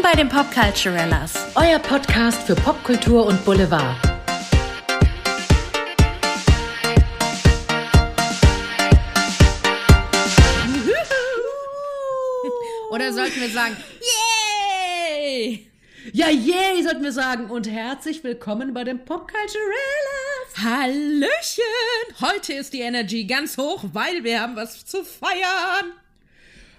Willkommen bei den Popculturellas. Euer Podcast für Popkultur und Boulevard. Oder sollten wir sagen, yay! Ja, yay, sollten wir sagen. Und herzlich willkommen bei den Popculturellas. Hallöchen! Heute ist die Energy ganz hoch, weil wir haben was zu feiern.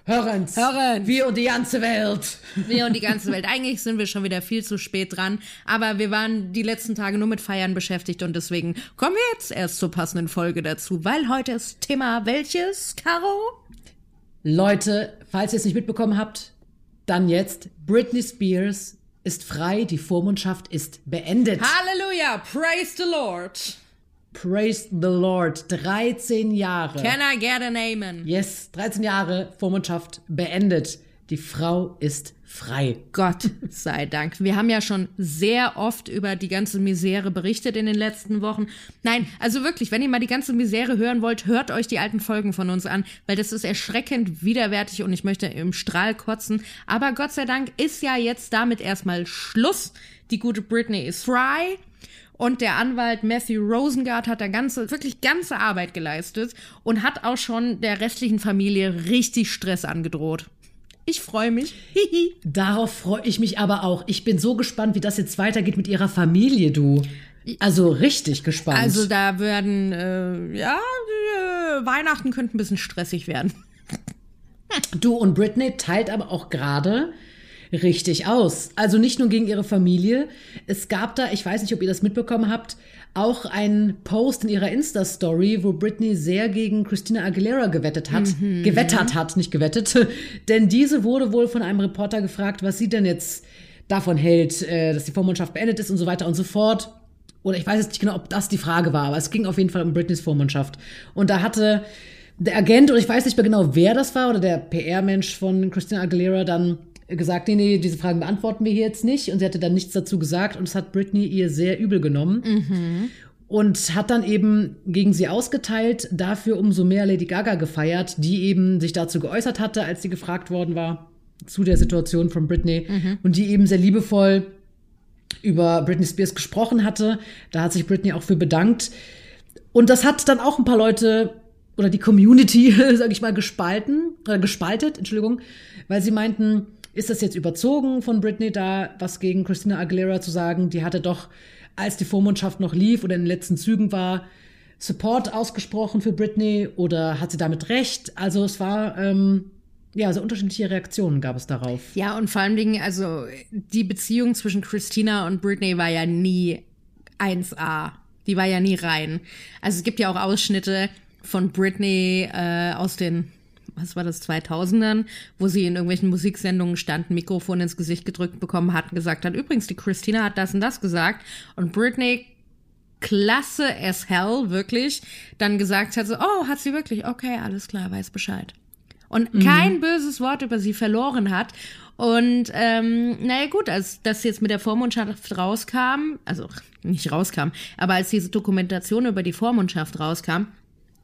Hörens. Hörens. Wir und die ganze Welt. Wir und die ganze Welt. Eigentlich sind wir schon wieder viel zu spät dran, aber wir waren die letzten Tage nur mit Feiern beschäftigt und deswegen kommen wir jetzt erst zur passenden Folge dazu, weil heute ist Thema welches, Caro? Leute, falls ihr es nicht mitbekommen habt, dann jetzt. Britney Spears ist frei, die Vormundschaft ist beendet. Halleluja! Praise the Lord! Praise the Lord. 13 Jahre. Can I get an amen? Yes, 13 Jahre Vormundschaft beendet. Die Frau ist frei. Gott sei Dank. Wir haben ja schon sehr oft über die ganze Misere berichtet in den letzten Wochen. Nein, also wirklich, wenn ihr mal die ganze Misere hören wollt, hört euch die alten Folgen von uns an, weil das ist erschreckend widerwärtig und ich möchte im Strahl kotzen. Aber Gott sei Dank ist ja jetzt damit erstmal Schluss. Die gute Britney ist frei. Und der Anwalt Matthew Rosengart hat da ganze, wirklich ganze Arbeit geleistet und hat auch schon der restlichen Familie richtig Stress angedroht. Ich freue mich. Hihi. Darauf freue ich mich aber auch. Ich bin so gespannt, wie das jetzt weitergeht mit ihrer Familie, du. Also richtig gespannt. Also da werden, äh, ja, äh, Weihnachten könnte ein bisschen stressig werden. Du und Britney teilt aber auch gerade richtig aus. Also nicht nur gegen ihre Familie. Es gab da, ich weiß nicht, ob ihr das mitbekommen habt, auch einen Post in ihrer Insta-Story, wo Britney sehr gegen Christina Aguilera gewettet hat. Mhm. Gewettert hat, nicht gewettet. Denn diese wurde wohl von einem Reporter gefragt, was sie denn jetzt davon hält, äh, dass die Vormundschaft beendet ist und so weiter und so fort. Oder ich weiß jetzt nicht genau, ob das die Frage war, aber es ging auf jeden Fall um Britneys Vormundschaft. Und da hatte der Agent, oder ich weiß nicht mehr genau, wer das war, oder der PR-Mensch von Christina Aguilera dann gesagt, nee, nee, diese Fragen beantworten wir hier jetzt nicht. Und sie hatte dann nichts dazu gesagt und es hat Britney ihr sehr übel genommen. Und hat dann eben gegen sie ausgeteilt, dafür umso mehr Lady Gaga gefeiert, die eben sich dazu geäußert hatte, als sie gefragt worden war zu der Situation von Britney und die eben sehr liebevoll über Britney Spears gesprochen hatte. Da hat sich Britney auch für bedankt. Und das hat dann auch ein paar Leute oder die Community, sag ich mal, gespalten, äh, gespaltet, Entschuldigung, weil sie meinten, ist das jetzt überzogen von Britney da, was gegen Christina Aguilera zu sagen? Die hatte doch, als die Vormundschaft noch lief oder in den letzten Zügen war, Support ausgesprochen für Britney oder hat sie damit recht? Also es war, ähm, ja, so unterschiedliche Reaktionen gab es darauf. Ja, und vor allen Dingen, also die Beziehung zwischen Christina und Britney war ja nie 1A. Die war ja nie rein. Also es gibt ja auch Ausschnitte von Britney äh, aus den was war das, 2000ern, wo sie in irgendwelchen Musiksendungen stand, ein Mikrofon ins Gesicht gedrückt bekommen hat und gesagt hat, übrigens, die Christina hat das und das gesagt und Britney klasse as hell, wirklich, dann gesagt hat so, oh, hat sie wirklich, okay, alles klar, weiß Bescheid. Und kein böses Wort über sie verloren hat. Und ähm, naja gut, als das jetzt mit der Vormundschaft rauskam, also nicht rauskam, aber als diese Dokumentation über die Vormundschaft rauskam,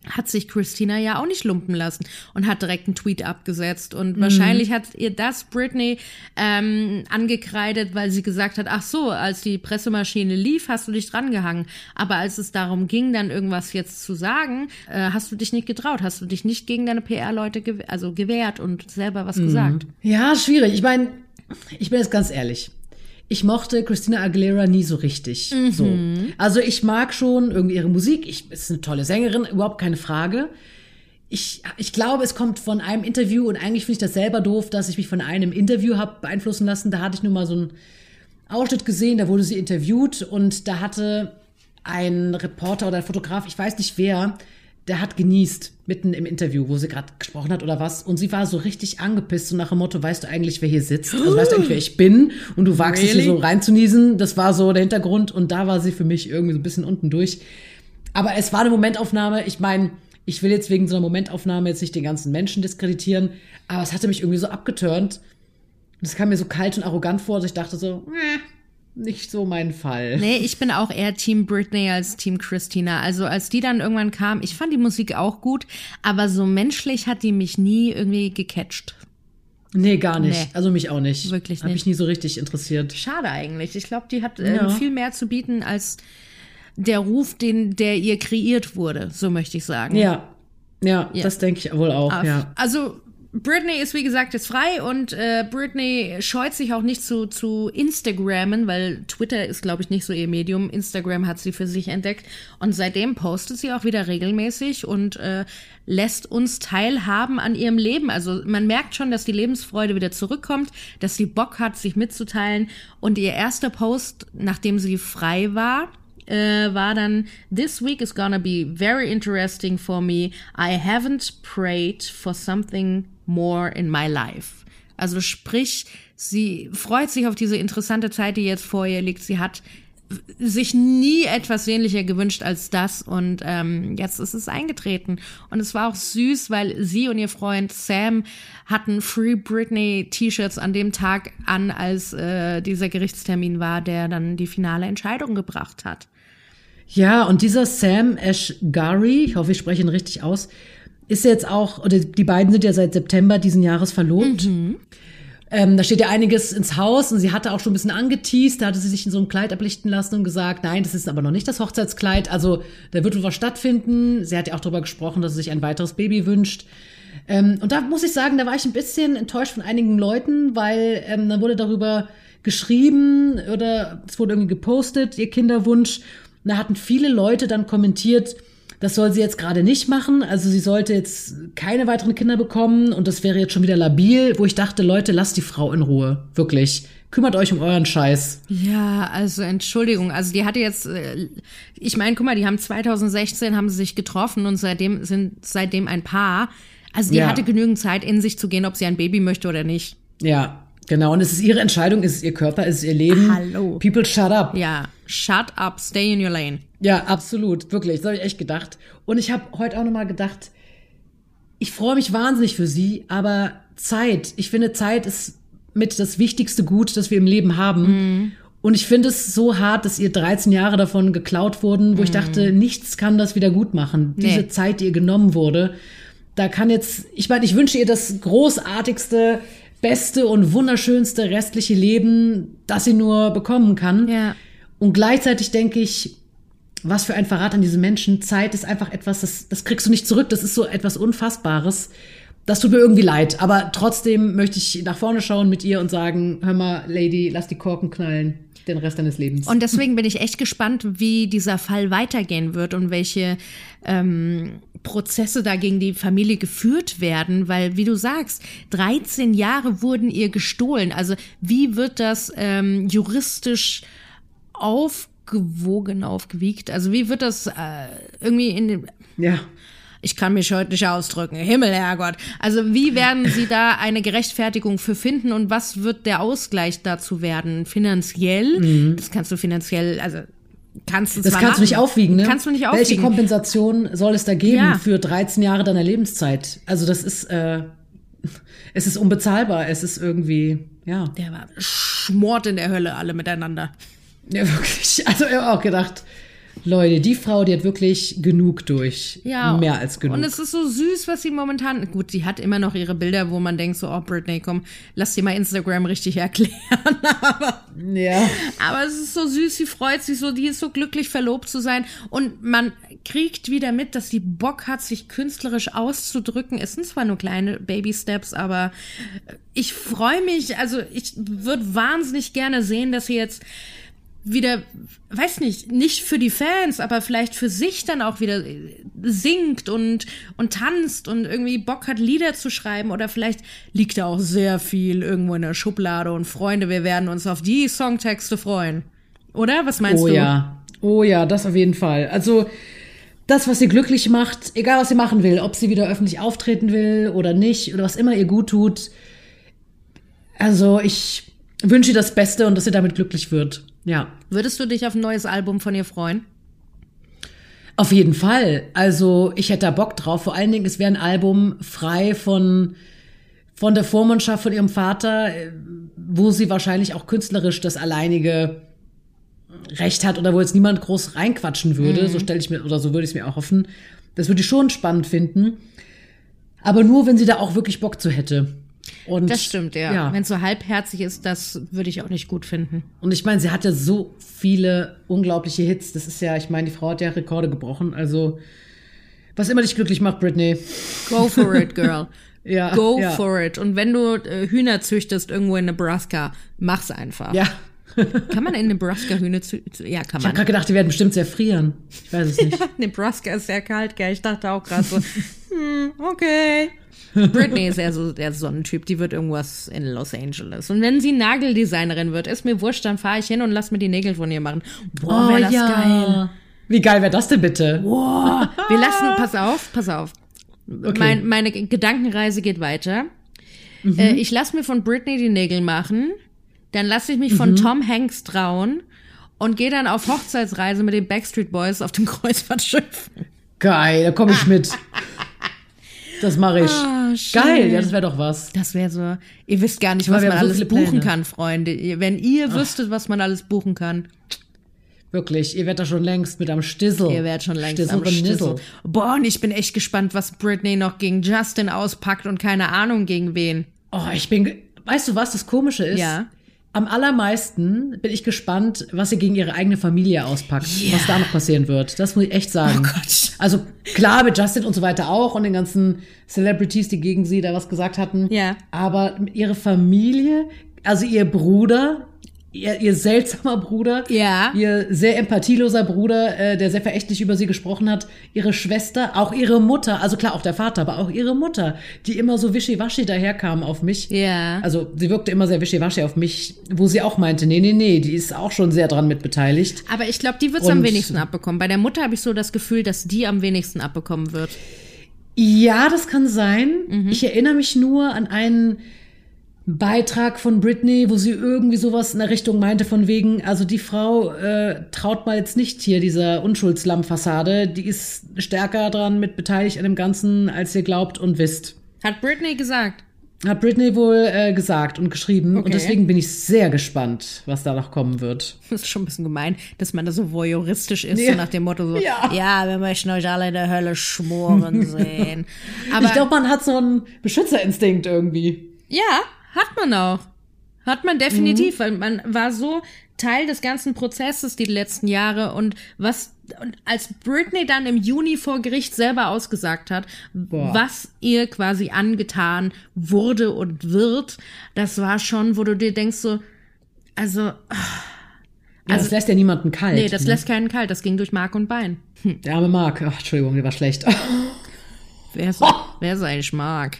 hat sich Christina ja auch nicht lumpen lassen und hat direkt einen Tweet abgesetzt. Und wahrscheinlich hat ihr das Britney ähm, angekreidet, weil sie gesagt hat, ach so, als die Pressemaschine lief, hast du dich drangehangen. Aber als es darum ging, dann irgendwas jetzt zu sagen, äh, hast du dich nicht getraut, hast du dich nicht gegen deine PR-Leute gew also gewehrt und selber was gesagt. Ja, schwierig. Ich meine, ich bin jetzt ganz ehrlich. Ich mochte Christina Aguilera nie so richtig. So. Also ich mag schon irgendwie ihre Musik. Ich ist eine tolle Sängerin, überhaupt keine Frage. Ich, ich glaube, es kommt von einem Interview und eigentlich finde ich das selber doof, dass ich mich von einem Interview habe beeinflussen lassen. Da hatte ich nur mal so einen Ausschnitt gesehen, da wurde sie interviewt und da hatte ein Reporter oder ein Fotograf, ich weiß nicht wer, der hat genießt mitten im Interview, wo sie gerade gesprochen hat oder was. Und sie war so richtig angepisst, so nach dem Motto, weißt du eigentlich, wer hier sitzt? Also weißt du eigentlich, wer ich bin? Und du wagst es hier Really? so reinzuniesen. Das war so der Hintergrund. Und da war sie für mich irgendwie so ein bisschen unten durch. Aber es war eine Momentaufnahme. Ich meine, ich will jetzt wegen so einer Momentaufnahme jetzt nicht den ganzen Menschen diskreditieren, aber es hatte mich irgendwie so abgeturnt. Das kam mir so kalt und arrogant vor, dass ich dachte so, äh, nicht so mein Fall. Nee, ich bin auch eher Team Britney als Team Christina. Also als die dann irgendwann kam, ich fand die Musik auch gut, aber so menschlich hat die mich nie irgendwie gecatcht. Nee, gar nicht. Nee. Also mich auch nicht. Wirklich Hab nicht. ich nie so richtig interessiert. Schade eigentlich. Ich glaube, die hat äh, Ja. viel mehr zu bieten als der Ruf, den, der ihr kreiert wurde, so möchte ich sagen. Ja. Ja, das denke ich wohl auch, ja. Also Britney ist wie gesagt jetzt frei und äh, Britney scheut sich auch nicht zu, zu Instagrammen, weil Twitter ist, glaube ich, nicht so ihr Medium. Instagram hat sie für sich entdeckt und seitdem postet sie auch wieder regelmäßig und äh, lässt uns teilhaben an ihrem Leben. Also man merkt schon, dass die Lebensfreude wieder zurückkommt, dass sie Bock hat, sich mitzuteilen. Und ihr erster Post, nachdem sie frei war, äh, war dann This week is gonna be very interesting for me. I haven't prayed for something more in my life. Also sprich, sie freut sich auf diese interessante Zeit, die jetzt vor ihr liegt. Sie hat sich nie etwas sehnlicher gewünscht als das und ähm, jetzt ist es eingetreten und es war auch süß, weil sie und ihr Freund Sam hatten Free Britney T-Shirts an dem Tag an, als äh, dieser Gerichtstermin war, der dann die finale Entscheidung gebracht hat. Ja, und dieser Sam Ashgari, ich hoffe, ich spreche ihn richtig aus, ist jetzt auch, oder die beiden sind ja seit September diesen Jahres verlobt. Ähm, da steht ja einiges ins Haus und sie hatte auch schon ein bisschen angeteased, da hatte sie sich in so ein Kleid ablichten lassen und gesagt, nein, das ist aber noch nicht das Hochzeitskleid, also da wird wohl was stattfinden. Sie hat ja auch darüber gesprochen, dass sie sich ein weiteres Baby wünscht. Ähm, und da muss ich sagen, da war ich ein bisschen enttäuscht von einigen Leuten, weil ähm, dann wurde darüber geschrieben oder es wurde irgendwie gepostet, ihr Kinderwunsch. Und da hatten viele Leute dann kommentiert, das soll sie jetzt gerade nicht machen. Also sie sollte jetzt keine weiteren Kinder bekommen und das wäre jetzt schon wieder labil, wo ich dachte, Leute, lasst die Frau in Ruhe. Wirklich. Kümmert euch um euren Scheiß. Ja, also Entschuldigung, also die hatte jetzt, äh, ich meine, guck mal, die haben 2016 haben sie sich getroffen und seitdem sind seitdem ein Paar. Also die Ja. hatte genügend Zeit in sich zu gehen, ob sie ein Baby möchte oder nicht. Ja, genau. Und es ist ihre Entscheidung, es ist ihr Körper, es ist ihr Leben. Hallo. People shut up. Ja, shut up, stay in your lane. Ja, absolut, wirklich. Das habe ich echt gedacht. Und ich habe heute auch noch mal gedacht, ich freue mich wahnsinnig für sie, aber Zeit, ich finde, Zeit ist mit das wichtigste Gut, das wir im Leben haben. Und ich finde es so hart, dass ihr 13 Jahre davon geklaut wurden, wo ich dachte, nichts kann das wieder gut machen. Diese Nee. Zeit, die ihr genommen wurde, da kann jetzt, ich meine, ich wünsche ihr das großartigste, beste und wunderschönste restliche Leben, das sie nur bekommen kann. Ja. Und gleichzeitig denke ich, was für ein Verrat an diese Menschen. Zeit ist einfach etwas, das, das kriegst du nicht zurück. Das ist so etwas Unfassbares. Das tut mir irgendwie leid. Aber trotzdem möchte ich nach vorne schauen mit ihr und sagen, hör mal, Lady, lass die Korken knallen den Rest deines Lebens. Und deswegen bin ich echt gespannt, wie dieser Fall weitergehen wird und welche ähm, Prozesse da gegen die Familie geführt werden, weil, wie du sagst, 13 Jahre wurden ihr gestohlen. Also wie wird das ähm, juristisch aufgewogen, aufgewiegt? Also wie wird das äh, irgendwie in den ja. ich kann mich heute nicht ausdrücken. Himmel, Herrgott. Also wie werden Sie da eine Gerechtfertigung für finden und was wird der Ausgleich dazu werden? Finanziell? Das kannst du finanziell, also kannst du. Das zwar kannst du nicht machen. aufwiegen, ne? Kannst du nicht Welche aufwiegen. Kompensation soll es da geben Ja. für 13 Jahre deiner Lebenszeit? Also das ist, äh, es ist unbezahlbar. Es ist irgendwie, ja. Der war schmort in der Hölle alle miteinander. Ja, wirklich. Also ich habe auch gedacht, Leute, die Frau, die hat wirklich genug durch. Ja. Mehr als genug. Und es ist so süß, was sie momentan. Gut, sie hat immer noch ihre Bilder, wo man denkt so, oh Britney, komm, lass dir mal Instagram richtig erklären. Aber ja. Aber es ist so süß, sie freut sich so, die ist so glücklich, verlobt zu sein. Und man kriegt wieder mit, dass sie Bock hat, sich künstlerisch auszudrücken. Es sind zwar nur kleine Baby-Steps, aber ich freue mich, also ich würde wahnsinnig gerne sehen, dass sie jetzt wieder, weiß nicht, nicht für die Fans, aber vielleicht für sich dann auch wieder singt und, und tanzt und irgendwie Bock hat, Lieder zu schreiben oder vielleicht liegt da auch sehr viel irgendwo in der Schublade und Freunde, wir werden uns auf die Songtexte freuen. Oder? Was meinst Oh du? ja. Oh ja, das auf jeden Fall. Also das, was sie glücklich macht, egal was sie machen will, ob sie wieder öffentlich auftreten will oder nicht oder was immer ihr gut tut. Also ich wünsche ihr das Beste und dass sie damit glücklich wird. Ja. Würdest du dich auf ein neues Album von ihr freuen? Auf jeden Fall. Also ich hätte da Bock drauf. Vor allen Dingen, es wäre ein Album frei von, von der Vormundschaft von ihrem Vater, äh, wo sie wahrscheinlich auch künstlerisch das alleinige Recht hat oder wo jetzt niemand groß reinquatschen würde. So stelle ich mir, oder so würde ich es mir auch hoffen. Das würde ich schon spannend finden. Aber nur, wenn sie da auch wirklich Bock zu hätte. Und, Das stimmt, ja. ja. Wenn es so halbherzig ist, das würde ich auch nicht gut finden. Und ich meine, sie hat ja so viele unglaubliche Hits. Das ist ja, ich meine, die Frau hat ja Rekorde gebrochen. Also, was immer dich glücklich macht, Britney. Go for it, girl. Ja, Go ja. for it. Und wenn du äh, Hühner züchtest irgendwo in Nebraska, mach's einfach. Ja. Kann man in Nebraska Hühner züchten? Ja, kann Ich habe man. gerade gedacht, die werden bestimmt sehr frieren. Ich weiß es nicht. Nebraska ist sehr kalt, gell? Ich dachte auch gerade so, hm, okay. Britney ist eher so der Sonnentyp, die wird irgendwas in Los Angeles. Und wenn sie Nageldesignerin wird, ist mir wurscht, dann fahre ich hin und lass mir die Nägel von ihr machen. Boah, wär das geil. Wie geil wäre das denn bitte? Boah. Wir lassen, pass auf, pass auf. Okay. Mein, meine Gedankenreise geht weiter. Äh, ich lasse mir von Britney die Nägel machen, dann lasse ich mich von Tom Hanks trauen und gehe dann auf Hochzeitsreise mit den Backstreet Boys auf dem Kreuzfahrtschiff. Geil, da komme ich mit. Das mache ich. Ah, geil, ja, das wäre doch was. Das wäre so, ihr wisst gar nicht, was man so alles buchen kann, Freunde. Wenn ihr wüsstet, was man alles buchen kann, Wirklich, ihr werdet da schon längst mit am Stissel. ihr werdet schon längst Stissel am. Stissel. Boah, und ich bin echt gespannt, was Britney noch gegen Justin auspackt und keine Ahnung gegen wen. Oh, ich bin. Weißt du, was das Komische ist? Ja. Am allermeisten bin ich gespannt, was sie gegen ihre eigene Familie auspackt, was da noch passieren wird. Das muss ich echt sagen. Oh Gott. Also klar, mit Justin und so weiter auch und den ganzen Celebrities, die gegen sie da was gesagt hatten. Ja. Aber ihre Familie, also ihr Bruder, ihr, ihr seltsamer Bruder, Ja. ihr sehr empathieloser Bruder, äh, der sehr verächtlich über sie gesprochen hat, ihre Schwester, auch ihre Mutter, also klar auch der Vater, aber auch ihre Mutter, die immer so wischiwaschi daherkam auf mich. Ja. Also sie wirkte immer sehr wischiwaschi auf mich, wo sie auch meinte, nee, nee, nee, die ist auch schon sehr dran mit beteiligt. Aber ich glaube, die wird's am Und- wenigsten abbekommen. Bei der Mutter habe ich so das Gefühl, dass die am wenigsten abbekommen wird. Ja, das kann sein. Mhm. Ich erinnere mich nur an einen Beitrag von Britney, wo sie irgendwie sowas in der Richtung meinte von wegen, also die Frau äh, traut mal jetzt nicht hier dieser Unschuldslamm-Fassade, die ist stärker dran mit beteiligt an dem Ganzen, als ihr glaubt und wisst. Hat Britney gesagt. Hat Britney wohl äh, gesagt und geschrieben Okay. und deswegen bin ich sehr gespannt, was da noch kommen wird. Das ist schon ein bisschen gemein, dass man da so voyeuristisch ist, Ja. so nach dem Motto so, Ja. ja, wir möchten euch alle in der Hölle schmoren sehen. Aber ich glaube, man hat so einen Beschützerinstinkt irgendwie. ja, hat man auch. Hat man definitiv, weil man war so Teil des ganzen Prozesses die letzten Jahre und was und als Britney dann im Juni vor Gericht selber ausgesagt hat, Boah. was ihr quasi angetan wurde und wird, das war schon, wo du dir denkst so, also Ja, das lässt ja niemanden kalt. nee, das ne? lässt keinen kalt, das ging durch Mark und Bein. Der arme Mark. Ach, Entschuldigung, der war schlecht. Wer ist, wer ist eigentlich Mark?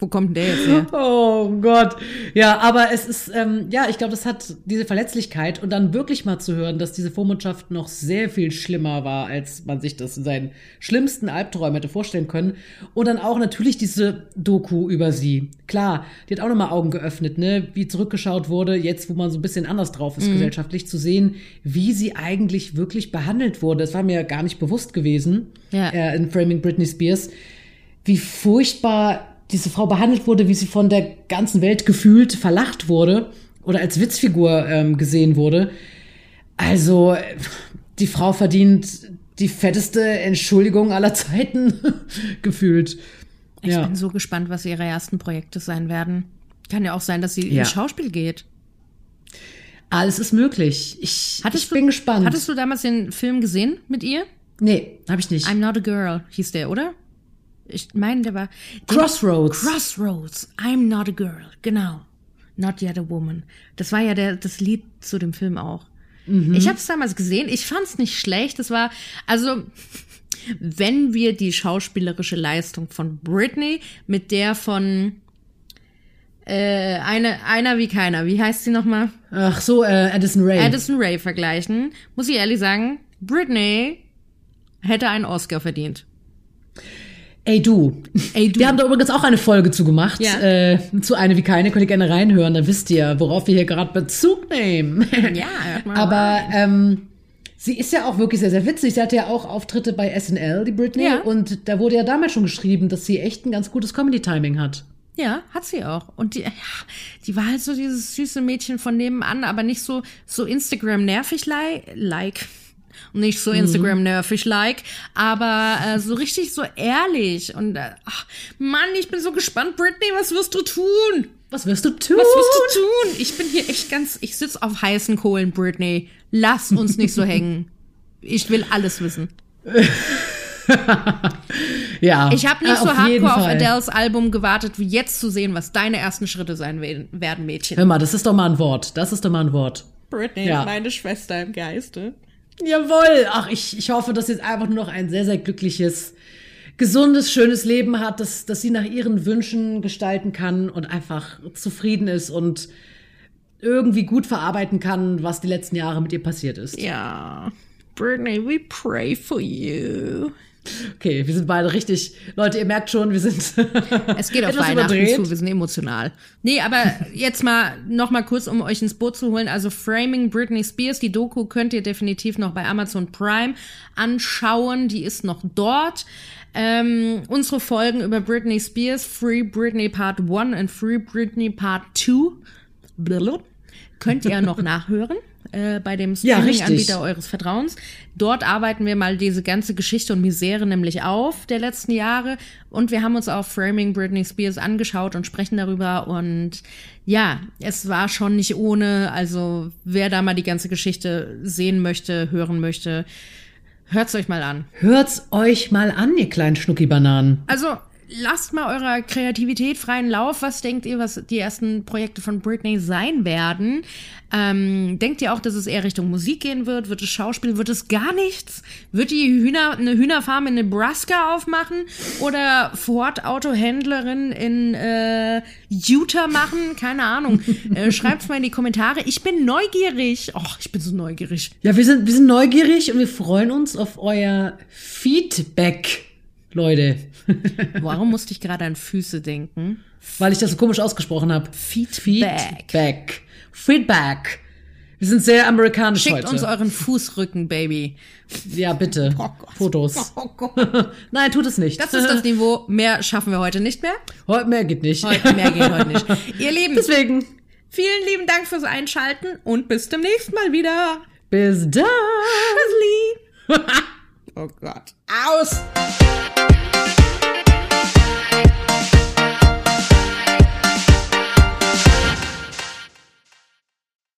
Wo kommt denn der jetzt her? Oh Gott. Ja, aber es ist, ähm, ja, ich glaube, das hat diese Verletzlichkeit und dann wirklich mal zu hören, dass diese Vormundschaft noch sehr viel schlimmer war, als man sich das in seinen schlimmsten Albträumen hätte vorstellen können. Und dann auch natürlich diese Doku über sie. Klar, die hat auch nochmal Augen geöffnet, ne, wie zurückgeschaut wurde, jetzt, wo man so ein bisschen anders drauf ist, gesellschaftlich zu sehen, wie sie eigentlich wirklich behandelt wurde. Das war mir gar nicht bewusst gewesen, Ja. äh, in Framing Britney Spears wie furchtbar diese Frau behandelt wurde, wie sie von der ganzen Welt gefühlt verlacht wurde oder als Witzfigur ähm, gesehen wurde. Also, die Frau verdient die fetteste Entschuldigung aller Zeiten gefühlt. Ich ja. bin so gespannt, was ihre ersten Projekte sein werden. Kann ja auch sein, dass sie Ja. ins Schauspiel geht. Alles ist möglich. Ich, Hattest ich du, bin gespannt. Hattest du damals den Film gesehen mit ihr? nee, habe ich nicht. I'm Not a Girl hieß der, oder? Ich meine, der war Crossroads. Crossroads. I'm Not a Girl. Genau. Not Yet a Woman. Das war ja der, das Lied zu dem Film auch. Ich habe es damals gesehen. Ich fand es nicht schlecht. Das war, also, wenn wir die schauspielerische Leistung von Britney mit der von äh, eine, einer wie keiner, wie heißt sie nochmal? Ach so, äh, Addison Ray. Addison Ray vergleichen, muss ich ehrlich sagen, Britney hätte einen Oscar verdient. Ey du. Ey, du. Wir haben da übrigens auch eine Folge zu gemacht. Ja. Äh, zu eine wie keine, könnt ihr gerne reinhören, dann wisst ihr, worauf wir hier gerade Bezug nehmen. Ja, mal Aber ähm, sie ist ja auch wirklich sehr, sehr witzig. Sie hatte ja auch Auftritte bei SNL, die Britney. Ja. Und da wurde ja damals schon geschrieben, dass sie echt ein ganz gutes Comedy-Timing hat. Ja, hat sie auch. Und die, ja, die war halt so dieses süße Mädchen von nebenan, aber nicht so, so Instagram nicht so Instagram-nervig-like, aber äh, so richtig so ehrlich. Und äh, ach, Mann, ich bin so gespannt, Britney, was wirst du tun? Was wirst du tun? Was wirst du tun? Ich bin hier echt ganz, ich sitz auf heißen Kohlen, Britney. Lass uns nicht so hängen. Ich will alles wissen. ja. Ich habe nicht äh, so hardcore auf. Adele's Album gewartet, wie jetzt zu sehen, was deine ersten Schritte sein we- werden, Mädchen. Hör mal, das ist doch mal ein Wort. Das ist doch mal ein Wort. Britney, Ja. meine Schwester im Geiste. Jawohl. Ach, ich, ich hoffe, dass sie jetzt einfach nur noch ein sehr, sehr glückliches, gesundes, schönes Leben hat, dass, dass sie nach ihren Wünschen gestalten kann und einfach zufrieden ist und irgendwie gut verarbeiten kann, was die letzten Jahre mit ihr passiert ist. Ja. Britney, we pray for you. Okay, wir sind beide richtig. Leute, ihr merkt schon, wir sind. Es geht auf Weihnachten überdreht. zu, wir sind emotional. Nee, aber jetzt mal noch mal kurz, um euch ins Boot zu holen. Also Framing Britney Spears, die Doku könnt ihr definitiv noch bei Amazon Prime anschauen. Die ist noch dort. Ähm, unsere Folgen über Britney Spears, Free Britney Part 1 und Free Britney Part 2, blablabla, könnt ihr noch nachhören. Äh, bei dem Ja, Streaming-Anbieter richtig. eures Vertrauens. Dort arbeiten wir mal diese ganze Geschichte und Misere nämlich auf der letzten Jahre. Und wir haben uns auch Framing Britney Spears angeschaut und sprechen darüber. Und ja, es war schon nicht ohne. Also wer da mal die ganze Geschichte sehen möchte, hören möchte, hört's euch mal an. Hört's euch mal an, ihr kleinen Schnucki-Bananen. Also lasst mal eurer Kreativität freien Lauf. Was denkt ihr, was die ersten Projekte von Britney sein werden? Ähm, denkt ihr auch, dass es eher Richtung Musik gehen wird? Wird es Schauspiel? Wird es gar nichts? Wird die Hühner, eine Hühnerfarm in Nebraska aufmachen? Oder Ford-Autohändlerin in äh, Utah machen? Keine Ahnung. äh, schreibt's mal in die Kommentare. Ich bin neugierig. Och, ich bin so neugierig. Ja, wir sind, wir sind neugierig und wir freuen uns auf euer Feedback, Leute. Warum musste ich gerade an Füße denken? Weil ich das so komisch ausgesprochen habe. Feedback. Feedback. Feedback. Wir sind sehr amerikanisch Schickt heute. uns euren Fußrücken, Baby. ja, bitte. Oh. Fotos. Oh. Nein, tut es nicht. Das ist das Niveau. Mehr schaffen wir heute nicht mehr. Heute mehr geht nicht. Heute, mehr geht heute nicht. Ihr Lieben, Deswegen, vielen lieben Dank fürs Einschalten und bis zum nächsten Mal wieder. bis dann. Tschüssli. oh Gott. Aus.